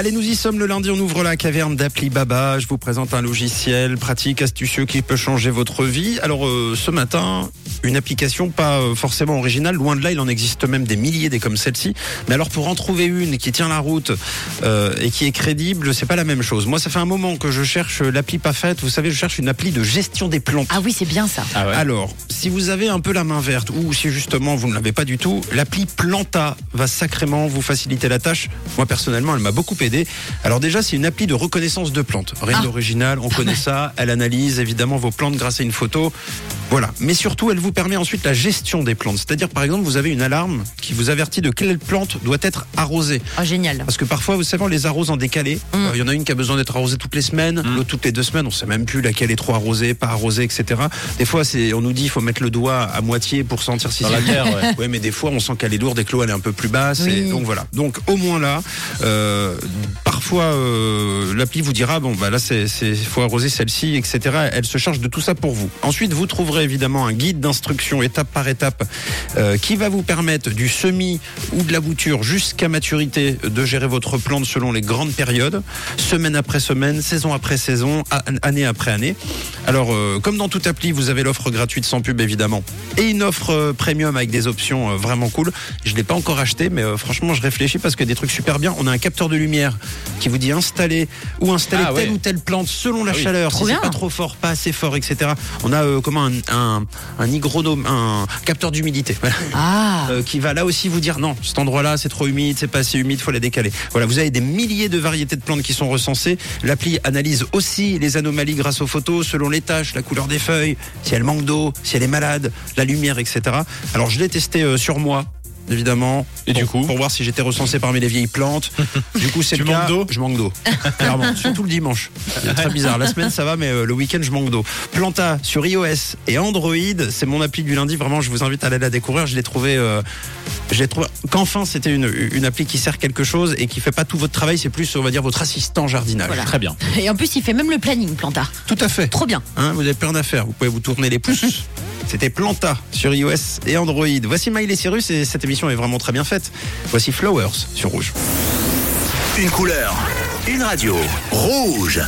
Allez, nous y sommes le lundi, on ouvre la caverne d'Appli Baba. Je vous présente un logiciel pratique, astucieux qui peut changer votre vie. Alors euh, ce matin, une application pas euh, forcément originale, loin de là, il en existe même des milliers des comme celle-ci. Mais alors pour en trouver une qui tient la route euh, et qui est crédible, c'est pas la même chose. Moi, ça fait un moment que je cherche l'appli pas faite. Vous savez, je cherche une appli de gestion des plantes. Ah oui, c'est bien ça. Alors, si vous avez un peu la main verte ou si justement vous ne l'avez pas du tout, l'appli Planta va sacrément vous faciliter la tâche. Moi personnellement, elle m'a beaucoup aidé. Alors déjà, c'est une appli de reconnaissance de plantes. Rien Ah. d'original, on connaît ça. Elle analyse évidemment vos plantes grâce à une photo. Voilà. Mais surtout, elle vous permet ensuite la gestion des plantes. C'est-à-dire, par exemple, vous avez une alarme qui vous avertit de quelle plante doit être arrosée. Oh, génial. Parce que parfois, vous savez, on les arrose en décalé. Mm. Euh, Il y en a une qui a besoin d'être arrosée toutes les semaines, l'autre toutes les deux semaines. On sait même plus laquelle est trop arrosée, pas arrosée, etc. Des fois, c'est, on nous dit, il faut mettre le doigt à moitié pour sentir si Dans c'est la terre, ouais. Ouais, mais des fois, on sent qu'elle est lourde et que l'eau elle est un peu plus basse. Oui. Et donc voilà. Donc au moins là, euh, parfois euh, l'appli vous dira bon bah là c'est faut arroser celle-ci, etc. Elle se charge de tout ça pour vous. Ensuite, vous trouverez évidemment un guide d'instruction étape par étape euh, qui va vous permettre du semis ou de la bouture jusqu'à maturité de gérer votre plante selon les grandes périodes, semaine après semaine, saison après saison, année après année. Alors, euh, comme dans toute appli, vous avez l'offre gratuite sans pub évidemment et une offre euh, premium avec des options vraiment cool. Je l'ai pas encore acheté, mais franchement, je réfléchis parce que des trucs super bien. On a un capteur de lumière qui vous dit installer ou installer Ah, telle ouais. ou telle plante selon la Ah oui. chaleur. Trop si c'est pas trop fort, pas assez fort, etc. On a euh, comment un, un, un hygronome, un capteur d'humidité. Voilà. Ah. Euh, qui va là aussi vous dire non, cet endroit-là c'est trop humide, c'est pas assez humide, faut la décaler. Voilà, vous avez des milliers de variétés de plantes qui sont recensées. L'appli analyse aussi les anomalies grâce aux photos, selon les tâches, la couleur des feuilles, si elle manque d'eau, si elle est malade, la lumière, etc. Alors je l'ai testé euh, sur moi. Évidemment. Et pour, du coup Pour voir si j'étais recensé parmi les vieilles plantes. Du coup, c'est le cas. manques d'eau Je manque d'eau. Clairement. Surtout le dimanche. C'est très bizarre. La semaine, ça va, mais euh, le week-end, je manque d'eau. Planta sur iOS et Android, c'est mon appli du lundi. Vraiment, je vous invite à aller la découvrir. Je l'ai trouvé, euh, je l'ai trouvé, qu'enfin, c'était une, une appli qui sert quelque chose et qui fait pas tout votre travail. C'est plus, on va dire, votre assistant jardinage. Voilà. Très bien. Et en plus, il fait même le planning, Planta. Tout à fait. Trop bien. Hein, vous avez plein d'affaires. Vous pouvez vous tourner les pouces. C'était Planta sur iOS et Android. Voici Miley Cyrus et cette émission est vraiment très bien faite. Voici Flowers sur Rouge. Une couleur, une radio, rouge.